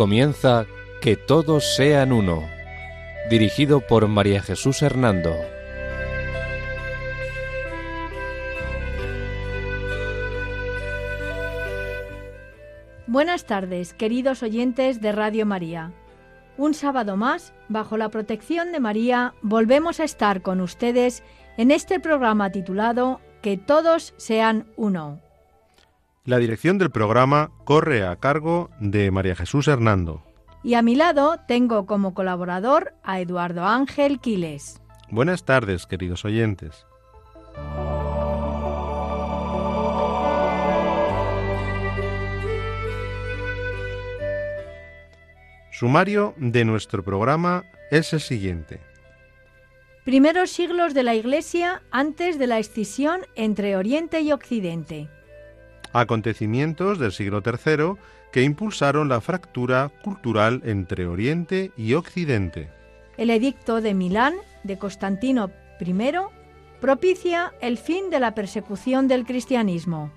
Comienza Que todos sean uno, dirigido por María Jesús Hernando. Buenas tardes, queridos oyentes de Radio María. Un sábado más, bajo la protección de María, volvemos a estar con ustedes en este programa titulado Que todos sean uno. La dirección del programa corre a cargo de María Jesús Hernando. Y a mi lado tengo como colaborador a Eduardo Ángel Quiles. Buenas tardes, queridos oyentes. Sumario de nuestro programa es el siguiente. Primeros siglos de la Iglesia antes de la escisión entre Oriente y Occidente. Acontecimientos del siglo III que impulsaron la fractura cultural entre Oriente y Occidente. El edicto de Milán de Constantino I propicia el fin de la persecución del cristianismo.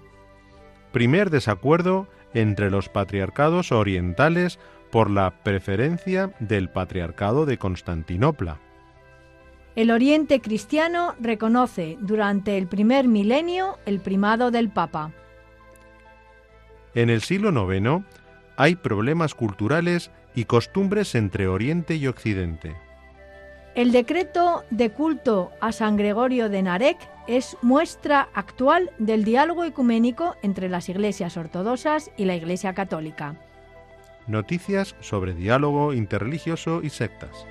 Primer desacuerdo entre los patriarcados orientales por la preferencia del patriarcado de Constantinopla. El Oriente cristiano reconoce durante el primer milenio el primado del Papa. En el siglo IX hay problemas culturales y costumbres entre Oriente y Occidente. El decreto de culto a San Gregorio de Narek es muestra actual del diálogo ecuménico entre las iglesias ortodoxas y la Iglesia católica. Noticias sobre diálogo interreligioso y sectas.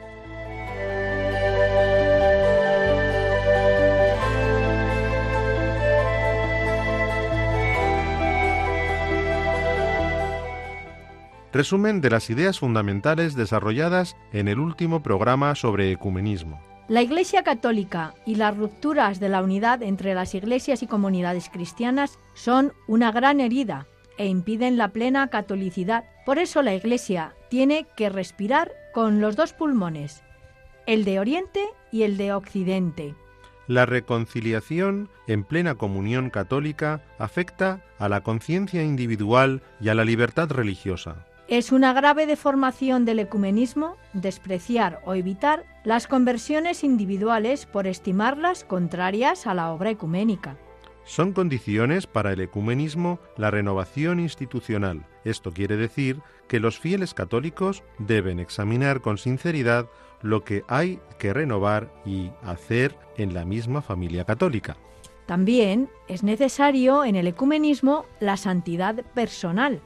Resumen de las ideas fundamentales desarrolladas en el último programa sobre ecumenismo. La Iglesia Católica y las rupturas de la unidad entre las iglesias y comunidades cristianas son una gran herida e impiden la plena catolicidad. Por eso la Iglesia tiene que respirar con los dos pulmones, el de Oriente y el de Occidente. La reconciliación en plena comunión católica afecta a la conciencia individual y a la libertad religiosa. Es una grave deformación del ecumenismo despreciar o evitar las conversiones individuales por estimarlas contrarias a la obra ecuménica. Son condiciones para el ecumenismo la renovación institucional. Esto quiere decir que los fieles católicos deben examinar con sinceridad lo que hay que renovar y hacer en la misma familia católica. También es necesario en el ecumenismo la santidad personal.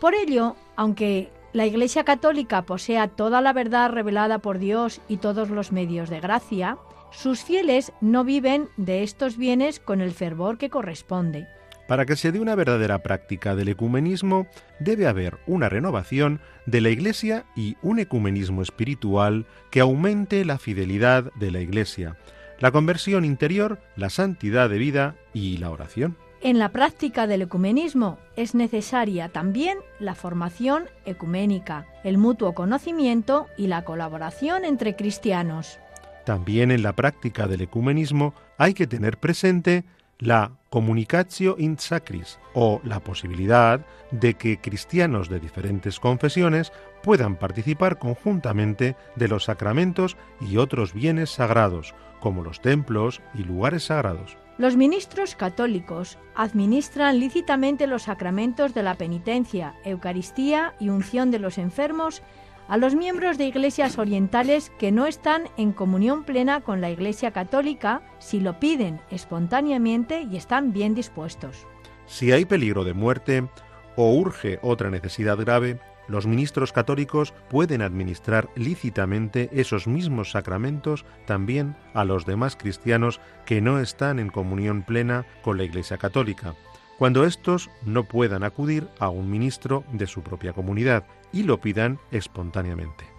Por ello, aunque la Iglesia Católica posea toda la verdad revelada por Dios y todos los medios de gracia, sus fieles no viven de estos bienes con el fervor que corresponde. Para que se dé una verdadera práctica del ecumenismo, debe haber una renovación de la Iglesia y un ecumenismo espiritual que aumente la fidelidad de la Iglesia, la conversión interior, la santidad de vida y la oración. En la práctica del ecumenismo es necesaria también la formación ecuménica, el mutuo conocimiento y la colaboración entre cristianos. También en la práctica del ecumenismo hay que tener presente la communicatio in sacris o la posibilidad de que cristianos de diferentes confesiones puedan participar conjuntamente de los sacramentos y otros bienes sagrados, como los templos y lugares sagrados. Los ministros católicos administran lícitamente los sacramentos de la penitencia, Eucaristía y unción de los enfermos a los miembros de iglesias orientales que no están en comunión plena con la Iglesia católica si lo piden espontáneamente y están bien dispuestos. Si hay peligro de muerte o urge otra necesidad grave, los ministros católicos pueden administrar lícitamente esos mismos sacramentos también a los demás cristianos que no están en comunión plena con la Iglesia católica, cuando éstos no puedan acudir a un ministro de su propia comunidad y lo pidan espontáneamente.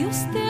Dios te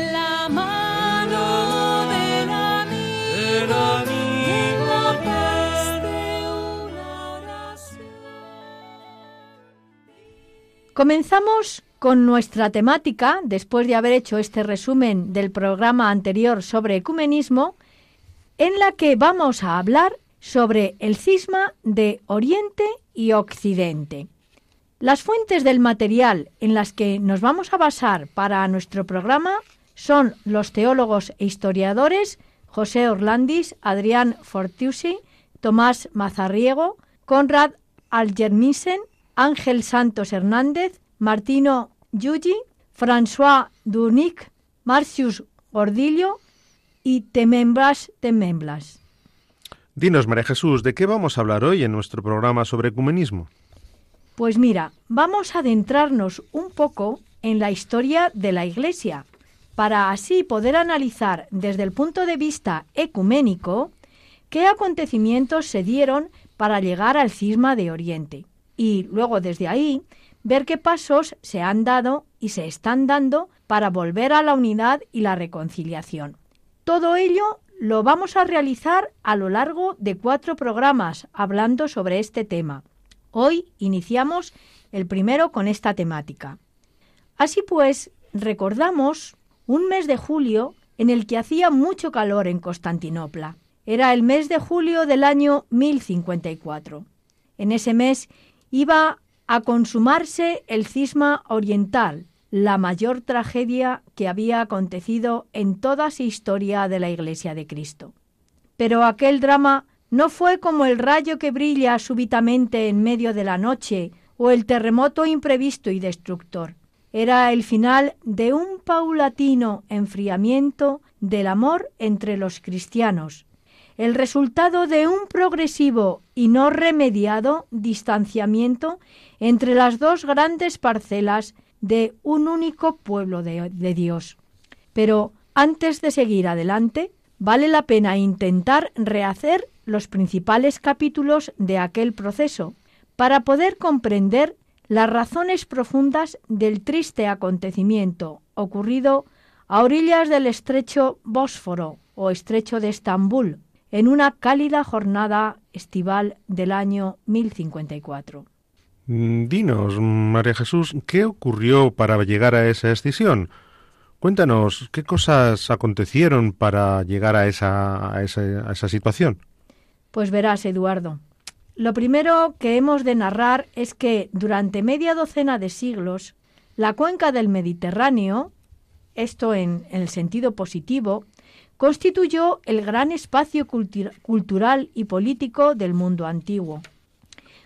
Comenzamos con nuestra temática, después de haber hecho este resumen del programa anterior sobre ecumenismo, en la que vamos a hablar sobre el cisma de Oriente y Occidente. Las fuentes del material en las que nos vamos a basar para nuestro programa son los teólogos e historiadores José Orlandis, Adrián Fortiusi, Tomás Mazarriego, Conrad Algermissen, Ángel Santos Hernández, Martino Yugi, François Dunic, Marcius Gordillo y Tememblas Tememblas. Dinos, María Jesús, ¿de qué vamos a hablar hoy en nuestro programa sobre ecumenismo? Pues mira, vamos a adentrarnos un poco en la historia de la Iglesia, para así poder analizar desde el punto de vista ecuménico qué acontecimientos se dieron para llegar al cisma de Oriente y luego desde ahí ver qué pasos se han dado y se están dando para volver a la unidad y la reconciliación. Todo ello lo vamos a realizar a lo largo de cuatro programas hablando sobre este tema. Hoy iniciamos el primero con esta temática. Así pues, recordamos un mes de julio en el que hacía mucho calor en Constantinopla. Era el mes de julio del año 1054. En ese mes iba a consumarse el cisma oriental, la mayor tragedia que había acontecido en toda su historia de la Iglesia de Cristo. Pero aquel drama no fue como el rayo que brilla súbitamente en medio de la noche o el terremoto imprevisto y destructor. Era el final de un paulatino enfriamiento del amor entre los cristianos, el resultado de un progresivo y no remediado distanciamiento entre las dos grandes parcelas de un único pueblo de, Dios. Pero antes de seguir adelante, vale la pena intentar rehacer los principales capítulos de aquel proceso para poder comprender las razones profundas del triste acontecimiento ocurrido a orillas del estrecho Bósforo o estrecho de Estambul, en una cálida jornada estival del año 1054. Mm, dinos, María Jesús, ¿qué ocurrió para llegar a esa escisión? Cuéntanos, ¿qué cosas acontecieron para llegar a esa, a esa, situación? Pues verás, Eduardo. Lo primero que hemos de narrar es que durante media docena de siglos, la cuenca del Mediterráneo, esto en el sentido positivo, constituyó el gran espacio cultural y político del mundo antiguo.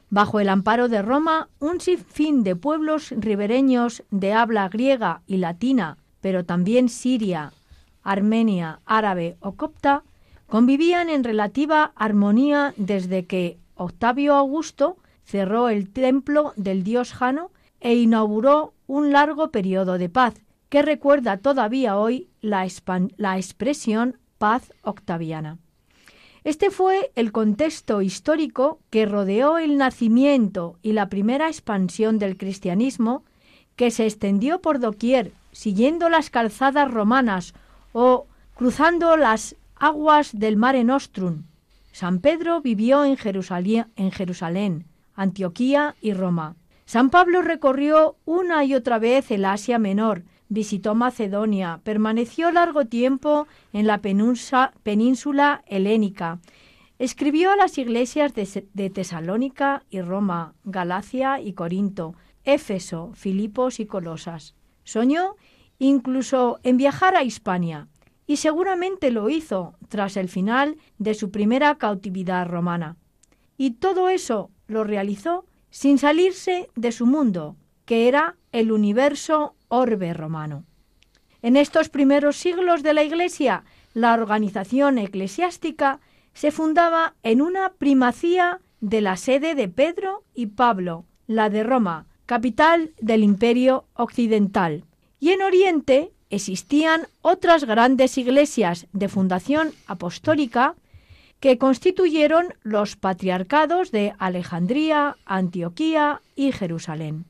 Bajo el amparo de Roma, un sinfín de pueblos ribereños de habla griega y latina, pero también siria, armenia, árabe o copta, convivían en relativa armonía desde que Octavio Augusto cerró el templo del dios Jano e inauguró un largo periodo de paz, que recuerda todavía hoy la, la expresión paz octaviana. Este fue el contexto histórico que rodeó el nacimiento y la primera expansión del cristianismo, que se extendió por doquier, siguiendo las calzadas romanas o cruzando las aguas del Mare Nostrum. San Pedro vivió en en Jerusalén, Antioquía y Roma. San Pablo recorrió una y otra vez el Asia Menor, visitó Macedonia, permaneció largo tiempo en la península helénica, escribió a las iglesias de, de Tesalónica y Roma, Galacia y Corinto, Éfeso, Filipos y Colosas. Soñó incluso en viajar a Hispania, y seguramente lo hizo tras el final de su primera cautividad romana. Y todo eso lo realizó sin salirse de su mundo, que era el universo orbe romano. En estos primeros siglos de la Iglesia, la organización eclesiástica se fundaba en una primacía de la sede de Pedro y Pablo, la de Roma, capital del imperio occidental, y en Oriente existían otras grandes iglesias de fundación apostólica que constituyeron los patriarcados de Alejandría, Antioquía y Jerusalén.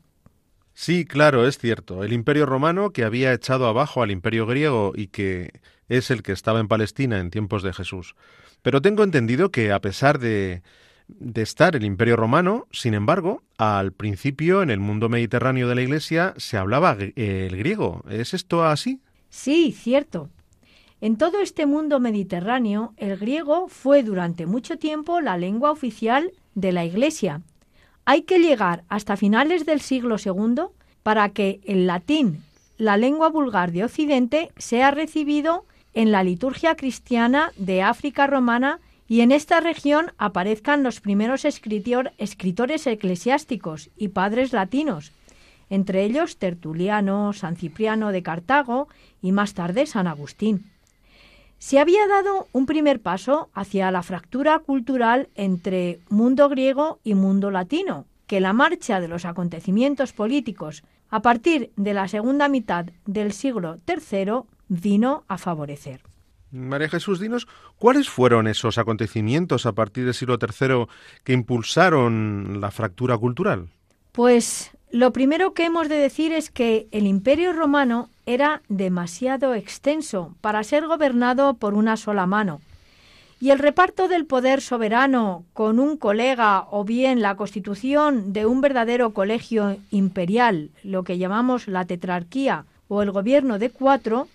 Sí, claro, es cierto. El imperio romano que había echado abajo al imperio griego y que es el que estaba en Palestina en tiempos de Jesús. Pero tengo entendido que a pesar de, de estar el imperio romano, sin embargo, al principio en el mundo mediterráneo de la Iglesia se hablaba el griego. ¿Es esto así? Sí, cierto. En todo este mundo mediterráneo, el griego fue durante mucho tiempo la lengua oficial de la Iglesia. Hay que llegar hasta finales del siglo II para que el latín, la lengua vulgar de Occidente, sea recibido en la liturgia cristiana de África romana y en esta región aparezcan los primeros escritores eclesiásticos y padres latinos, entre ellos Tertuliano, San Cipriano de Cartago y más tarde San Agustín. Se había dado un primer paso hacia la fractura cultural entre mundo griego y mundo latino, que la marcha de los acontecimientos políticos a partir de la segunda mitad del siglo III vino a favorecer. María Jesús, dinos, ¿cuáles fueron esos acontecimientos a partir del siglo III que impulsaron la fractura cultural? Pues lo primero que hemos de decir es que el imperio romano era demasiado extenso para ser gobernado por una sola mano. Y el reparto del poder soberano con un colega o bien la constitución de un verdadero colegio imperial, lo que llamamos la tetrarquía o el gobierno de cuatro,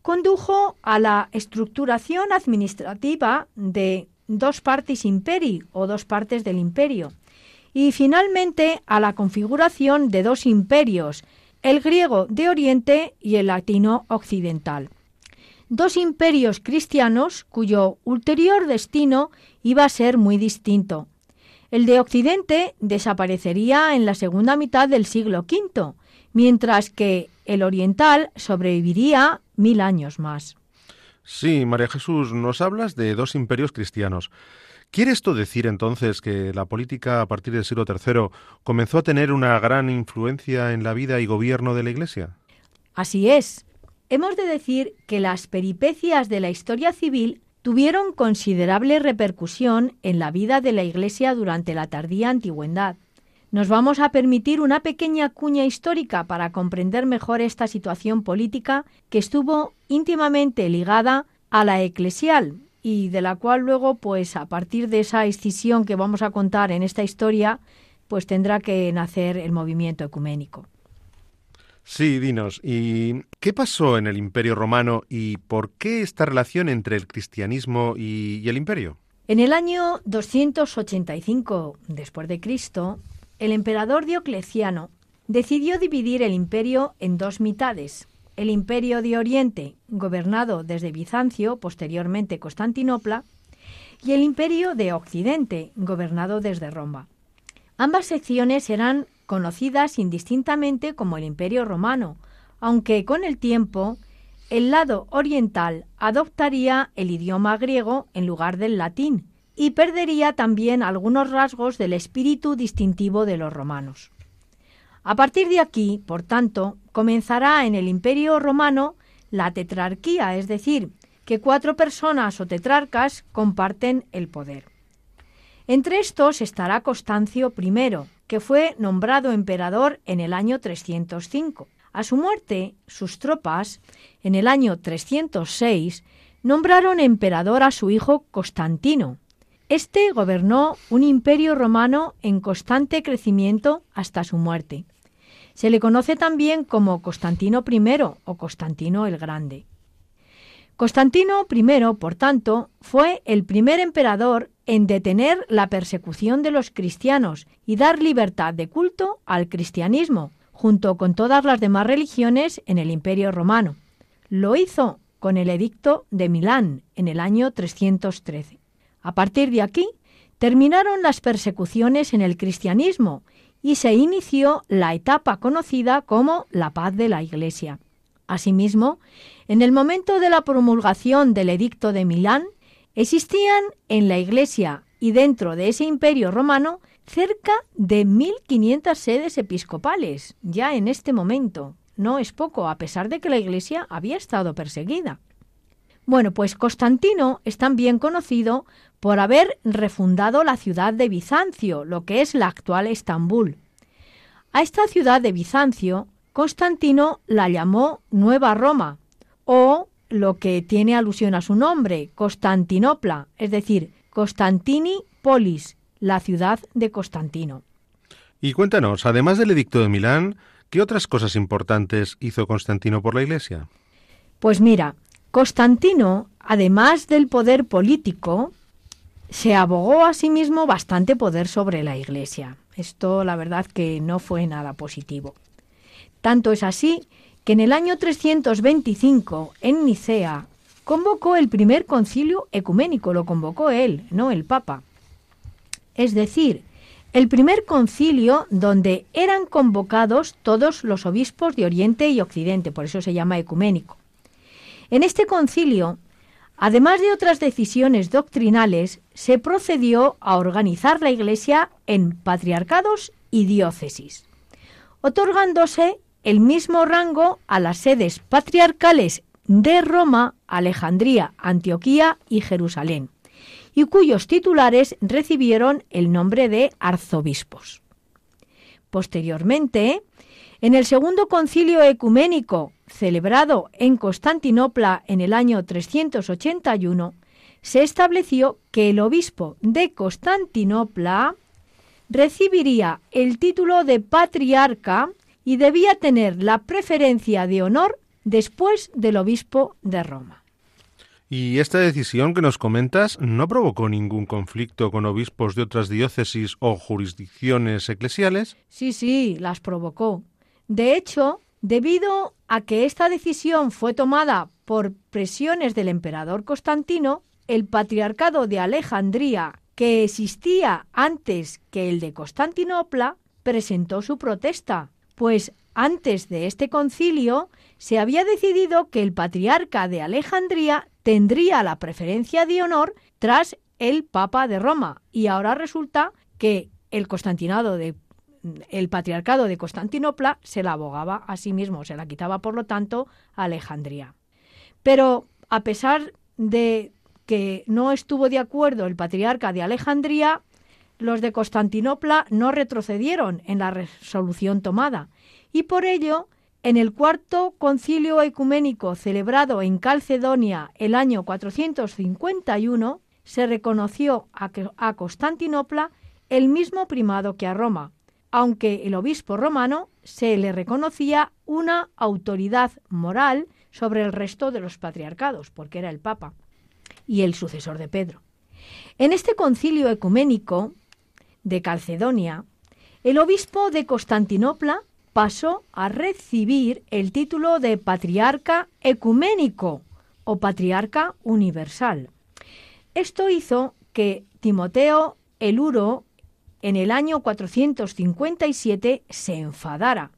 condujo a la estructuración administrativa de dos partes imperi o dos partes del imperio y finalmente a la configuración de dos imperios, el griego de Oriente y el latino occidental. Dos imperios cristianos cuyo ulterior destino iba a ser muy distinto. El de Occidente desaparecería en la segunda mitad del siglo V, mientras que el oriental sobreviviría mil años más. Sí, María Jesús, nos hablas de dos imperios cristianos. ¿Quiere esto decir entonces que la política a partir del siglo III comenzó a tener una gran influencia en la vida y gobierno de la Iglesia? Así es. Hemos de decir que las peripecias de la historia civil tuvieron considerable repercusión en la vida de la Iglesia durante la tardía antigüedad. Nos vamos a permitir una pequeña cuña histórica para comprender mejor esta situación política que estuvo íntimamente ligada a la eclesial, y de la cual luego, pues a partir de esa escisión que vamos a contar en esta historia, pues tendrá que nacer el movimiento ecuménico. Sí, dinos, ¿y qué pasó en el Imperio Romano y por qué esta relación entre el cristianismo y, el imperio? En el año 285 después de Cristo, el emperador Diocleciano decidió dividir el imperio en dos mitades, el imperio de Oriente, gobernado desde Bizancio, posteriormente Constantinopla, y el imperio de Occidente, gobernado desde Roma. Ambas secciones eran conocidas indistintamente como el imperio romano, aunque con el tiempo el lado oriental adoptaría el idioma griego en lugar del latín y perdería también algunos rasgos del espíritu distintivo de los romanos. A partir de aquí, por tanto, comenzará en el Imperio romano la tetrarquía, es decir, que cuatro personas o tetrarcas comparten el poder. Entre estos estará Constancio I, que fue nombrado emperador en el año 305. A su muerte, sus tropas, en el año 306, nombraron emperador a su hijo Constantino. Este gobernó un imperio romano en constante crecimiento hasta su muerte. Se le conoce también como Constantino I o Constantino el Grande. Constantino I, por tanto, fue el primer emperador en detener la persecución de los cristianos y dar libertad de culto al cristianismo, junto con todas las demás religiones en el Imperio romano. Lo hizo con el Edicto de Milán en el año 313. A partir de aquí, terminaron las persecuciones en el cristianismo y se inició la etapa conocida como la paz de la Iglesia. Asimismo, en el momento de la promulgación del Edicto de Milán, existían en la Iglesia y dentro de ese imperio romano cerca de 1.500 sedes episcopales, ya en este momento. No es poco, a pesar de que la Iglesia había estado perseguida. Bueno, pues Constantino es también conocido por haber refundado la ciudad de Bizancio, lo que es la actual Estambul. A esta ciudad de Bizancio, Constantino la llamó Nueva Roma, o lo que tiene alusión a su nombre, Constantinopla, es decir, Constantini Polis, la ciudad de Constantino. Y cuéntanos, además del edicto de Milán, ¿qué otras cosas importantes hizo Constantino por la Iglesia? Pues mira, Constantino, además del poder político, se abogó a sí mismo bastante poder sobre la Iglesia. Esto, la verdad, que no fue nada positivo. Tanto es así que en el año 325, en Nicea, convocó el primer concilio ecuménico, lo convocó él, no el Papa. Es decir, el primer concilio donde eran convocados todos los obispos de Oriente y Occidente, por eso se llama ecuménico. En este concilio, además de otras decisiones doctrinales, se procedió a organizar la Iglesia en patriarcados y diócesis, otorgándose el mismo rango a las sedes patriarcales de Roma, Alejandría, Antioquía y Jerusalén, y cuyos titulares recibieron el nombre de arzobispos. Posteriormente, en el segundo concilio ecuménico, celebrado en Constantinopla en el año 381, se estableció que el obispo de Constantinopla recibiría el título de patriarca y debía tener la preferencia de honor después del obispo de Roma. ¿Y esta decisión que nos comentas no provocó ningún conflicto con obispos de otras diócesis o jurisdicciones eclesiales? Sí, sí, las provocó. De hecho, debido a que esta decisión fue tomada por presiones del emperador Constantino, el patriarcado de Alejandría, que existía antes que el de Constantinopla, presentó su protesta, pues antes de este concilio se había decidido que el patriarca de Alejandría tendría la preferencia de honor tras el Papa de Roma, y ahora resulta que el Constantinado de el patriarcado de Constantinopla se la abogaba a sí mismo, se la quitaba por lo tanto a Alejandría. Pero a pesar de que no estuvo de acuerdo el patriarca de Alejandría, los de Constantinopla no retrocedieron en la resolución tomada y por ello en el cuarto concilio ecuménico celebrado en Calcedonia el año 451 se reconoció a, Constantinopla el mismo primado que a Roma, aunque el obispo romano se le reconocía una autoridad moral sobre el resto de los patriarcados, porque era el Papa y el sucesor de Pedro. En este concilio ecuménico de Calcedonia, el obispo de Constantinopla pasó a recibir el título de patriarca ecuménico o patriarca universal. Esto hizo que Timoteo el Uro en el año 457 se enfadara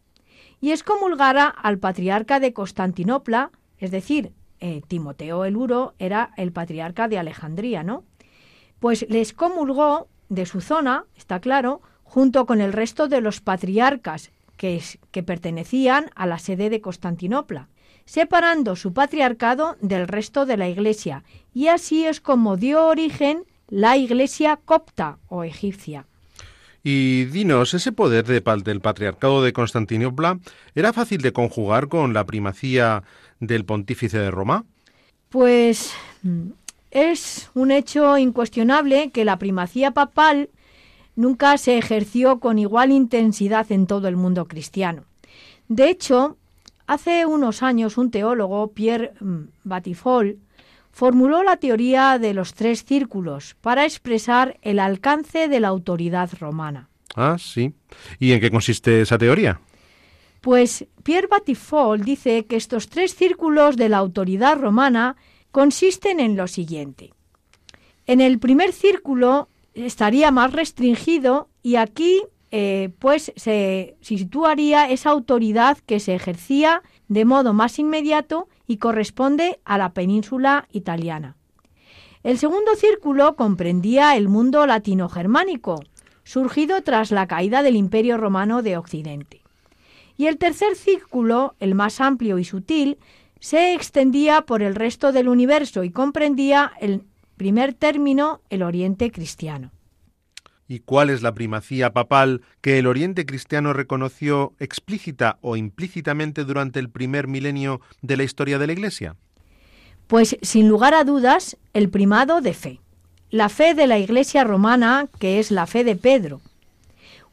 y excomulgara al patriarca de Constantinopla, es decir, eh, Timoteo el Uro era el patriarca de Alejandría, ¿no? Pues le excomulgó de su zona, está claro, junto con el resto de los patriarcas que, que pertenecían a la sede de Constantinopla, separando su patriarcado del resto de la iglesia, y así es como dio origen la iglesia copta o egipcia. Y dinos, ¿ese poder de, del patriarcado de Constantinopla era fácil de conjugar con la primacía del pontífice de Roma? Pues mm, es un hecho incuestionable que la primacía papal nunca se ejerció con igual intensidad en todo el mundo cristiano. De hecho, hace unos años un teólogo, Pierre mm, Batifol, formuló la teoría de los tres círculos para expresar el alcance de la autoridad romana. Ah, sí. ¿Y en qué consiste esa teoría? Pues Pierre Batifol dice que estos tres círculos de la autoridad romana consisten en lo siguiente. En el primer círculo estaría más restringido y aquí eh, pues se situaría esa autoridad que se ejercía de modo más inmediato y corresponde a la península italiana. El segundo círculo comprendía el mundo latino-germánico, surgido tras la caída del Imperio Romano de Occidente. Y el tercer círculo, el más amplio y sutil, se extendía por el resto del universo y comprendía el primer término, el Oriente cristiano. ¿Y cuál es la primacía papal que el Oriente cristiano reconoció explícita o implícitamente durante el primer milenio de la historia de la Iglesia? Pues sin lugar a dudas, el primado de fe. La fe de la Iglesia romana, que es la fe de Pedro.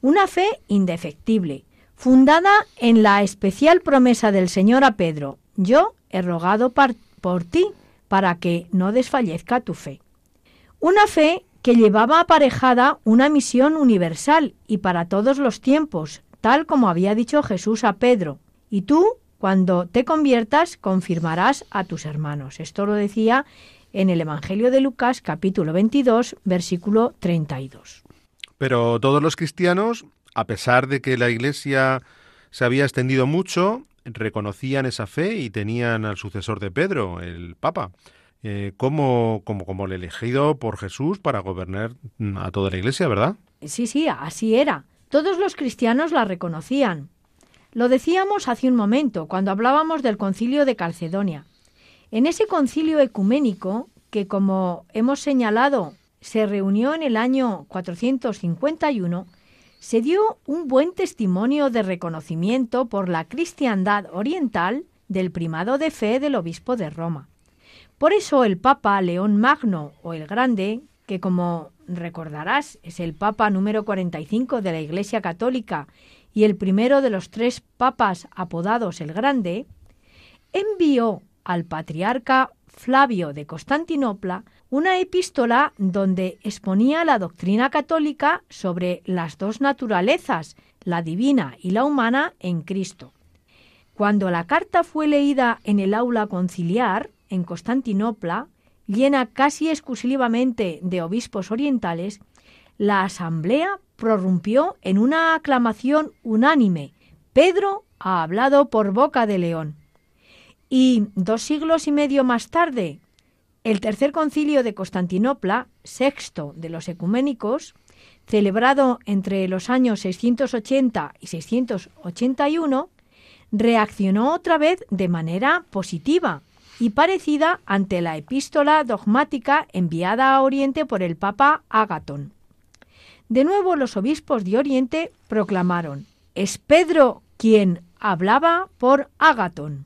Una fe indefectible, fundada en la especial promesa del Señor a Pedro, yo he rogado por ti para que no desfallezca tu fe. Una fe que llevaba aparejada una misión universal y para todos los tiempos, tal como había dicho Jesús a Pedro. Y tú, cuando te conviertas, confirmarás a tus hermanos. Esto lo decía en el Evangelio de Lucas capítulo 22, versículo 32. Pero todos los cristianos, a pesar de que la Iglesia se había extendido mucho, reconocían esa fe y tenían al sucesor de Pedro, el Papa, eh, como, como, como el elegido por Jesús para gobernar a toda la Iglesia, ¿verdad? Sí, sí, así era. Todos los cristianos la reconocían. Lo decíamos hace un momento, cuando hablábamos del concilio de Calcedonia. En ese concilio ecuménico, que como hemos señalado se reunió en el año 451, se dio un buen testimonio de reconocimiento por la cristiandad oriental del primado de fe del obispo de Roma. Por eso el Papa León Magno o el Grande, que como recordarás es el Papa número 45 de la Iglesia Católica y el primero de los tres papas apodados el Grande, envió al patriarca Flavio de Constantinopla una epístola donde exponía la doctrina católica sobre las dos naturalezas, la divina y la humana, en Cristo. Cuando la carta fue leída en el aula conciliar, en Constantinopla, llena casi exclusivamente de obispos orientales, la asamblea prorrumpió en una aclamación unánime. Pedro ha hablado por boca de león. Y dos siglos y medio más tarde, el tercer concilio de Constantinopla, sexto de los ecuménicos, celebrado entre los años 680 y 681, reaccionó otra vez de manera positiva y parecida ante la epístola dogmática enviada a Oriente por el Papa Agatón. De nuevo los obispos de Oriente proclamaron, es Pedro quien hablaba por Agatón.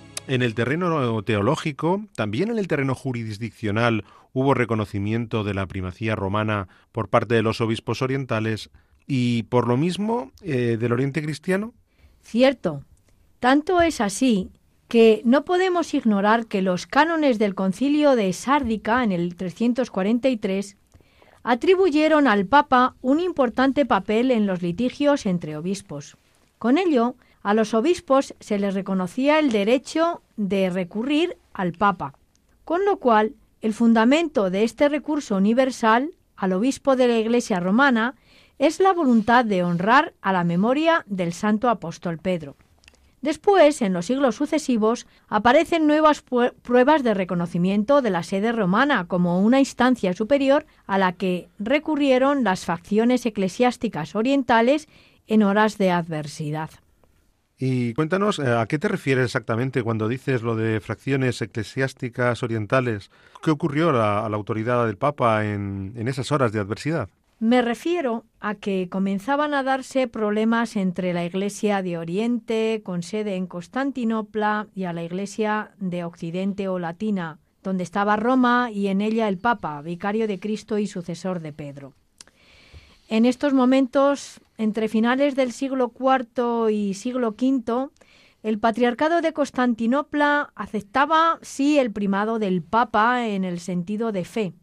en el terreno teológico, también en el terreno jurisdiccional hubo reconocimiento de la primacía romana por parte de los obispos orientales y por lo mismo eh, del Oriente cristiano. Cierto. Tanto es así que no podemos ignorar que los cánones del concilio de Sárdica en el 343 atribuyeron al Papa un importante papel en los litigios entre obispos. Con ello, a los obispos se les reconocía el derecho de recurrir al Papa, con lo cual el fundamento de este recurso universal al obispo de la Iglesia romana es la voluntad de honrar a la memoria del santo apóstol Pedro. Después, en los siglos sucesivos, aparecen nuevas pruebas de reconocimiento de la sede romana como una instancia superior a la que recurrieron las facciones eclesiásticas orientales en horas de adversidad. Y cuéntanos, eh, ¿a qué te refieres exactamente cuando dices lo de fracciones eclesiásticas orientales? ¿Qué ocurrió a, la autoridad del Papa en, en esas horas de adversidad? Me refiero a que comenzaban a darse problemas entre la Iglesia de Oriente, con sede en Constantinopla, y a la Iglesia de Occidente o Latina, donde estaba Roma y en ella el Papa, vicario de Cristo y sucesor de Pedro. En estos momentos, entre finales del siglo IV y siglo V, el patriarcado de Constantinopla aceptaba, sí, el primado del Papa en el sentido de fe.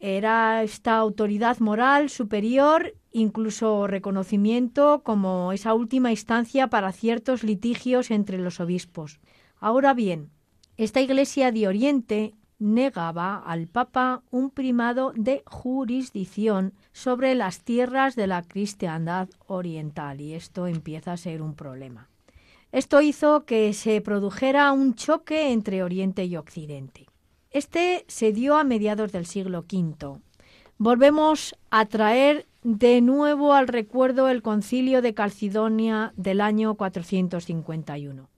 Era esta autoridad moral superior, incluso reconocimiento como esa última instancia para ciertos litigios entre los obispos. Ahora bien, esta Iglesia de Oriente negaba al Papa un primado de jurisdicción sobre las tierras de la cristiandad oriental y esto empieza a ser un problema. Esto hizo que se produjera un choque entre Oriente y Occidente. Este se dio a mediados del siglo V. Volvemos a traer de nuevo al recuerdo el concilio de Calcidonia del año 451.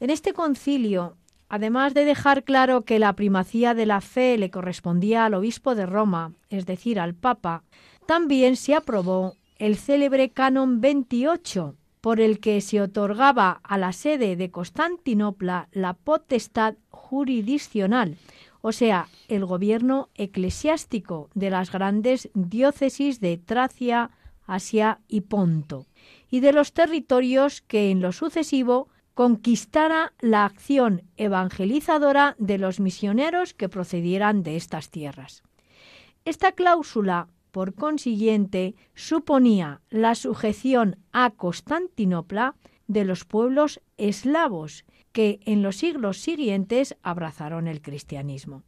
En este concilio Además de dejar claro que la primacía de la fe le correspondía al obispo de Roma, es decir, al Papa, también se aprobó el célebre Canon 28, por el que se otorgaba a la sede de Constantinopla la potestad jurisdiccional, o sea, el gobierno eclesiástico de las grandes diócesis de Tracia, Asia y Ponto, y de los territorios que en lo sucesivo conquistara la acción evangelizadora de los misioneros que procedieran de estas tierras. Esta cláusula, por consiguiente, suponía la sujeción a Constantinopla de los pueblos eslavos que en los siglos siguientes abrazaron el cristianismo.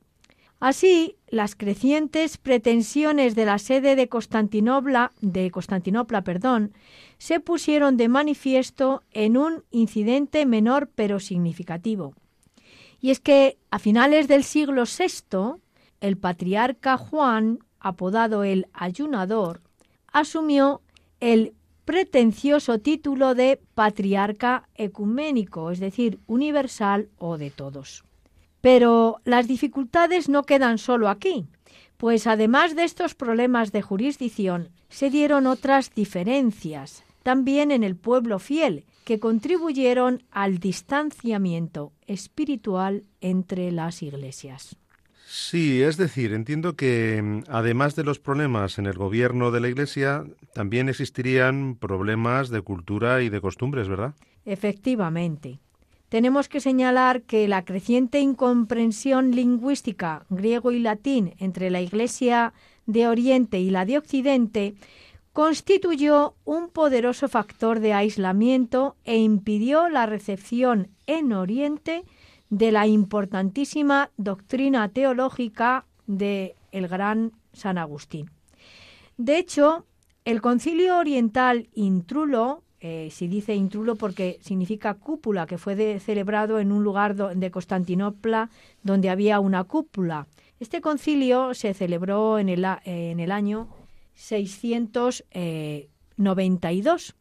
Así, las crecientes pretensiones de la sede de Constantinopla, de Constantinopla, perdón, se pusieron de manifiesto en un incidente menor pero significativo. Y es que a finales del siglo VI, el patriarca Juan, apodado el Ayunador, asumió el pretencioso título de patriarca ecuménico, es decir, universal o de todos. Pero las dificultades no quedan solo aquí, pues además de estos problemas de jurisdicción, se dieron otras diferencias, también en el pueblo fiel, que contribuyeron al distanciamiento espiritual entre las iglesias. Sí, es decir, entiendo que mm, además de los problemas en el gobierno de la Iglesia, también existirían problemas de cultura y de costumbres, ¿verdad? Efectivamente tenemos que señalar que la creciente incomprensión lingüística griego y latín entre la Iglesia de Oriente y la de Occidente constituyó un poderoso factor de aislamiento e impidió la recepción en Oriente de la importantísima doctrina teológica de el gran San Agustín. De hecho, el concilio oriental intrulo, eh, se dice intrulo porque significa cúpula, que fue celebrado en un lugar de Constantinopla donde había una cúpula. Este concilio se celebró en el, en el año 692,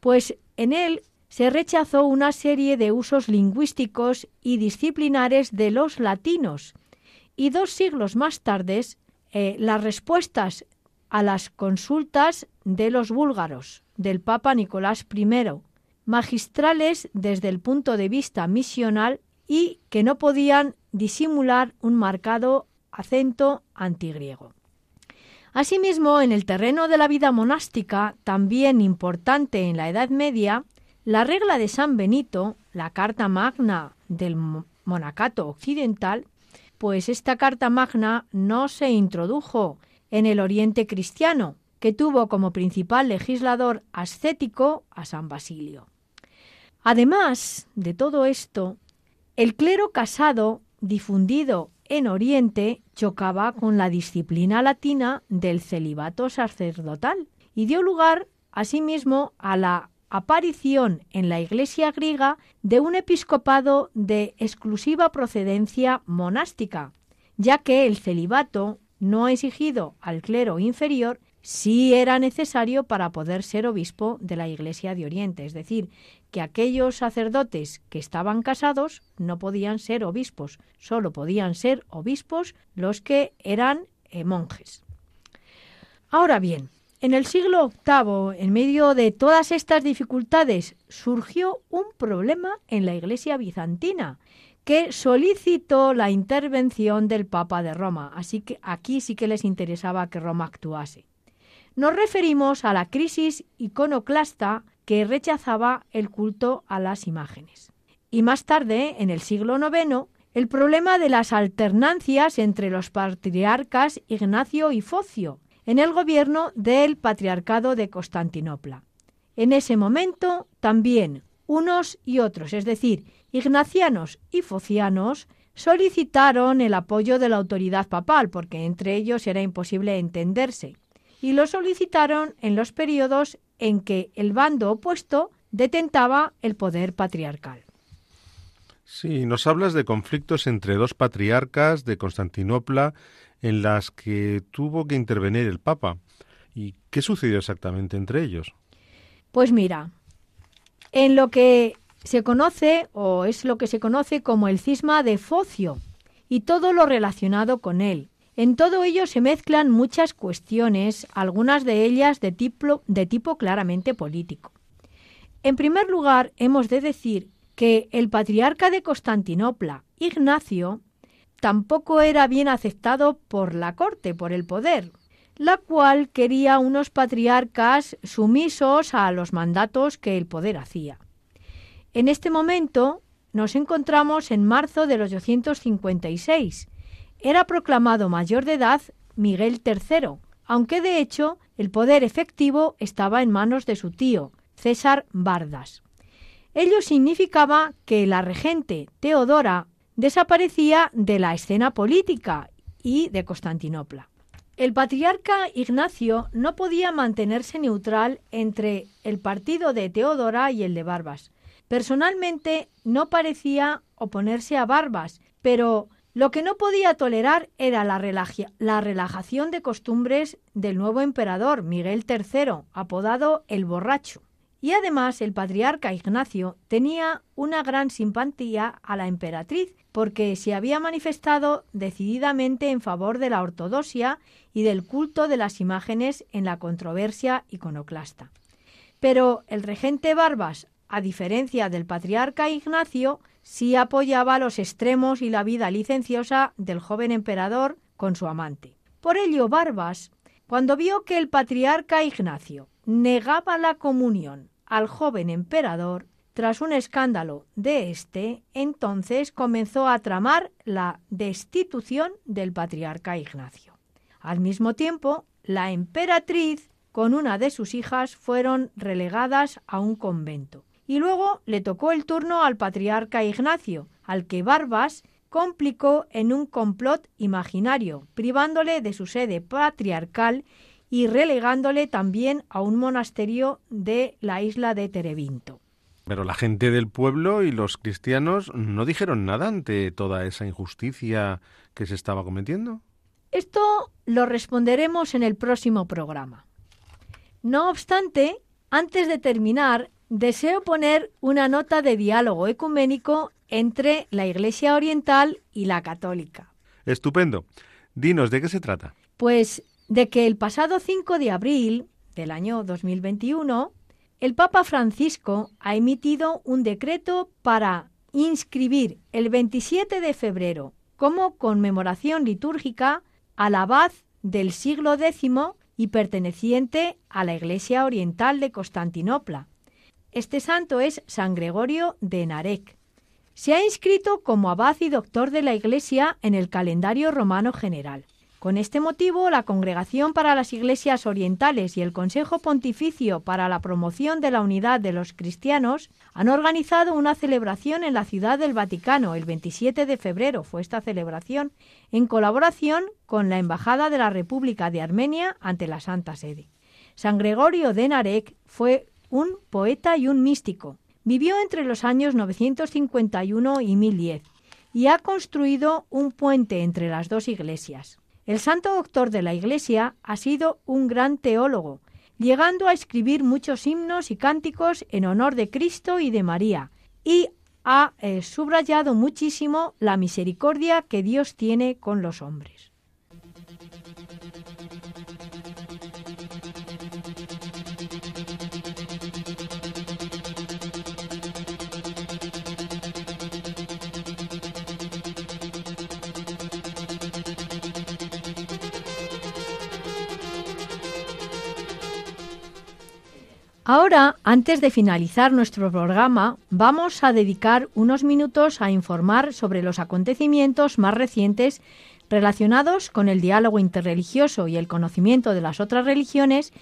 pues en él se rechazó una serie de usos lingüísticos y disciplinares de los latinos, y dos siglos más tarde eh, las respuestas a las consultas de los búlgaros del Papa Nicolás I, magistrales desde el punto de vista misional y que no podían disimular un marcado acento antigriego. Asimismo, en el terreno de la vida monástica, también importante en la Edad Media, la regla de San Benito, la Carta Magna del Monacato Occidental, pues esta Carta Magna no se introdujo en el Oriente cristiano, que tuvo como principal legislador ascético a San Basilio. Además de todo esto, el clero casado difundido en Oriente chocaba con la disciplina latina del celibato sacerdotal y dio lugar asimismo a la aparición en la Iglesia griega de un episcopado de exclusiva procedencia monástica, ya que el celibato no exigido al clero inferior sí era necesario para poder ser obispo de la Iglesia de Oriente, es decir, que aquellos sacerdotes que estaban casados no podían ser obispos, solo podían ser obispos los que eran eh, monjes. Ahora bien, en el siglo VIII, en medio de todas estas dificultades, surgió un problema en la Iglesia bizantina, que solicitó la intervención del Papa de Roma. Así que aquí sí que les interesaba que Roma actuase. Nos referimos a la crisis iconoclasta que rechazaba el culto a las imágenes. Y más tarde, en el siglo IX, el problema de las alternancias entre los patriarcas Ignacio y Focio en el gobierno del Patriarcado de Constantinopla. En ese momento también unos y otros, es decir, ignacianos y focianos, solicitaron el apoyo de la autoridad papal, porque entre ellos era imposible entenderse, y lo solicitaron en los periodos en que el bando opuesto detentaba el poder patriarcal. Sí, nos hablas de conflictos entre dos patriarcas de Constantinopla en las que tuvo que intervenir el Papa. ¿Y qué sucedió exactamente entre ellos? Pues mira, en lo que se conoce o es lo que se conoce como el cisma de Focio y todo lo relacionado con él. En todo ello se mezclan muchas cuestiones, algunas de ellas de tipo, claramente político. En primer lugar, hemos de decir que el patriarca de Constantinopla, Ignacio, tampoco era bien aceptado por la corte, por el poder, la cual quería unos patriarcas sumisos a los mandatos que el poder hacía. En este momento nos encontramos en marzo del 856. Era proclamado mayor de edad Miguel III, aunque de hecho el poder efectivo estaba en manos de su tío, César Bardas. Ello significaba que la regente Teodora desaparecía de la escena política y de Constantinopla. El patriarca Ignacio no podía mantenerse neutral entre el partido de Teodora y el de Barbas, Personalmente no parecía oponerse a Barbas, pero lo que no podía tolerar era la, relajación de costumbres del nuevo emperador Miguel III, apodado el borracho. Y además el patriarca Ignacio tenía una gran simpatía a la emperatriz porque se había manifestado decididamente en favor de la ortodoxia y del culto de las imágenes en la controversia iconoclasta. Pero el regente Barbas, a diferencia del patriarca Ignacio, sí apoyaba los extremos y la vida licenciosa del joven emperador con su amante. Por ello, Barbas, cuando vio que el patriarca Ignacio negaba la comunión al joven emperador, tras un escándalo de éste, entonces comenzó a tramar la destitución del patriarca Ignacio. Al mismo tiempo, la emperatriz con una de sus hijas fueron relegadas a un convento. Y luego le tocó el turno al patriarca Ignacio, al que Barbas complicó en un complot imaginario, privándole de su sede patriarcal y relegándole también a un monasterio de la isla de Terebinto. Pero la gente del pueblo y los cristianos no dijeron nada ante toda esa injusticia que se estaba cometiendo. Esto lo responderemos en el próximo programa. No obstante, antes de terminar, deseo poner una nota de diálogo ecuménico entre la Iglesia Oriental y la Católica. Estupendo. Dinos, ¿de qué se trata? Pues de que el pasado 5 de abril del año 2021, el Papa Francisco ha emitido un decreto para inscribir el 27 de febrero como conmemoración litúrgica al abad del siglo X y perteneciente a la Iglesia Oriental de Constantinopla. Este santo es San Gregorio de Narek. Se ha inscrito como abad y doctor de la Iglesia en el calendario romano general. Con este motivo, la Congregación para las Iglesias Orientales y el Consejo Pontificio para la Promoción de la Unidad de los Cristianos han organizado una celebración en la Ciudad del Vaticano. El 27 de febrero fue esta celebración en colaboración con la Embajada de la República de Armenia ante la Santa Sede. San Gregorio de Narek fue un poeta y un místico. Vivió entre los años 951 y 1010 y ha construido un puente entre las dos iglesias. El santo doctor de la Iglesia ha sido un gran teólogo, llegando a escribir muchos himnos y cánticos en honor de Cristo y de María, y ha eh, subrayado muchísimo la misericordia que Dios tiene con los hombres. Ahora, antes de finalizar nuestro programa, vamos a dedicar unos minutos a informar sobre los acontecimientos más recientes relacionados con el diálogo interreligioso y el conocimiento de las otras religiones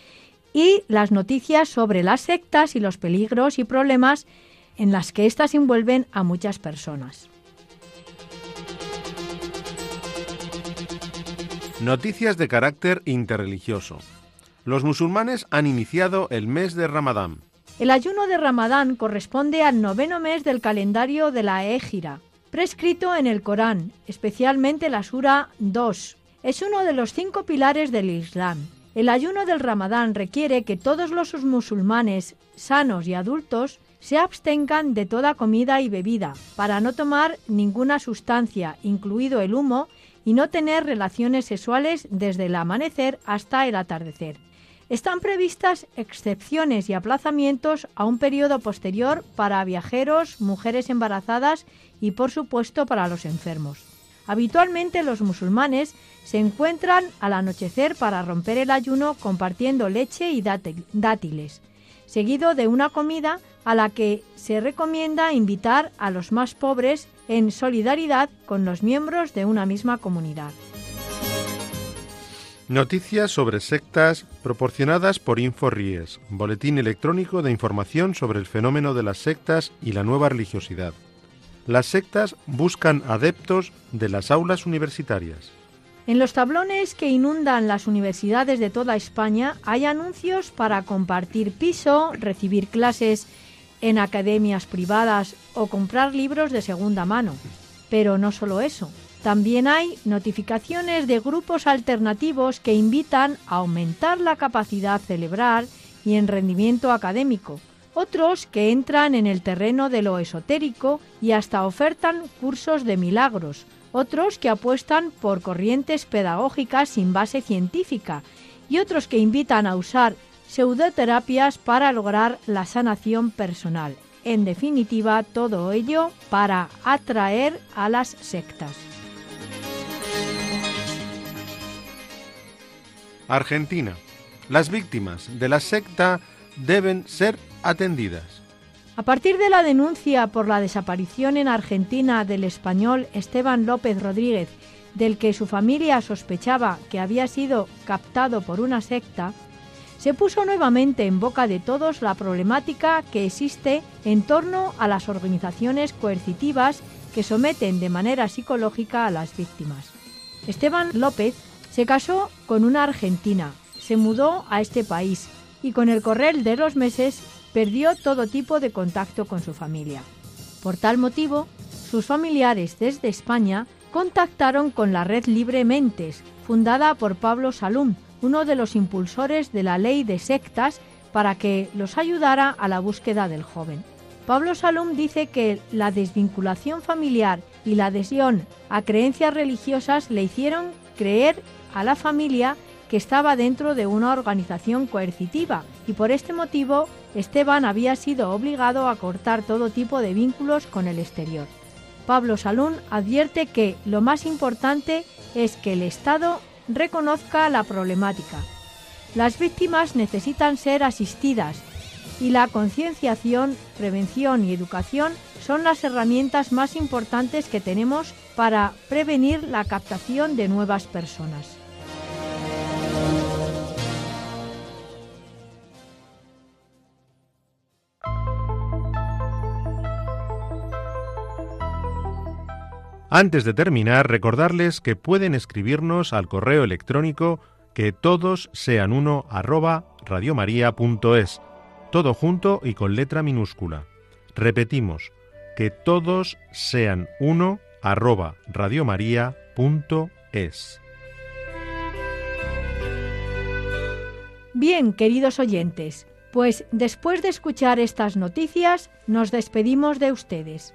y las noticias sobre las sectas y los peligros y problemas en las que éstas envuelven a muchas personas. Noticias de carácter interreligioso. Los musulmanes han iniciado el mes de Ramadán. El ayuno de Ramadán corresponde al noveno mes del calendario de la Égira, prescrito en el Corán, especialmente la Sura 2. Es uno de los cinco pilares del Islam. El ayuno del Ramadán requiere que todos los musulmanes sanos y adultos se abstengan de toda comida y bebida, para no tomar ninguna sustancia, incluido el humo, y no tener relaciones sexuales desde el amanecer hasta el atardecer. Están previstas excepciones y aplazamientos a un periodo posterior para viajeros, mujeres embarazadas y por supuesto para los enfermos. Habitualmente los musulmanes se encuentran al anochecer para romper el ayuno compartiendo leche y dátiles, seguido de una comida a la que se recomienda invitar a los más pobres en solidaridad con los miembros de una misma comunidad. Noticias sobre sectas proporcionadas por InfoRies, boletín electrónico de información sobre el fenómeno de las sectas y la nueva religiosidad. Las sectas buscan adeptos de las aulas universitarias. En los tablones que inundan las universidades de toda España hay anuncios para compartir piso, recibir clases en academias privadas o comprar libros de segunda mano. Pero no solo eso. También hay notificaciones de grupos alternativos que invitan a aumentar la capacidad cerebral y en rendimiento académico, otros que entran en el terreno de lo esotérico y hasta ofertan cursos de milagros, otros que apuestan por corrientes pedagógicas sin base científica y otros que invitan a usar pseudoterapias para lograr la sanación personal. En definitiva, todo ello para atraer a las sectas. Argentina. Las víctimas de la secta deben ser atendidas. A partir de la denuncia por la desaparición en Argentina del español Esteban López Rodríguez, del que su familia sospechaba que había sido captado por una secta, se puso nuevamente en boca de todos la problemática que existe en torno a las organizaciones coercitivas que someten de manera psicológica a las víctimas. Esteban López se casó con una argentina, se mudó a este país y con el correr de los meses perdió todo tipo de contacto con su familia. Por tal motivo, sus familiares desde España contactaron con la red Libre Mentes, fundada por Pablo Salum, uno de los impulsores de la ley de sectas, para que los ayudara a la búsqueda del joven. Pablo Salum dice que la desvinculación familiar y la adhesión a creencias religiosas le hicieron creer a la familia que estaba dentro de una organización coercitiva y por este motivo Esteban había sido obligado a cortar todo tipo de vínculos con el exterior. Pablo Salún advierte que lo más importante es que el Estado reconozca la problemática. Las víctimas necesitan ser asistidas y la concienciación, prevención y educación son las herramientas más importantes que tenemos para prevenir la captación de nuevas personas. Antes de terminar, recordarles que pueden escribirnos al correo electrónico que todos sean uno arroba radiomaria.es, todo junto y con letra minúscula. Repetimos, que todos sean uno arroba radiomaria.es. Bien, queridos oyentes, pues después de escuchar estas noticias, nos despedimos de ustedes.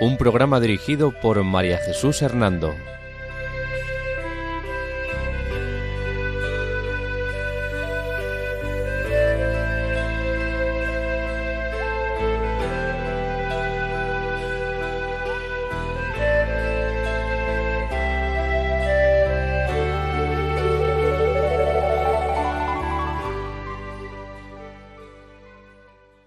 un programa dirigido por María Jesús Hernando.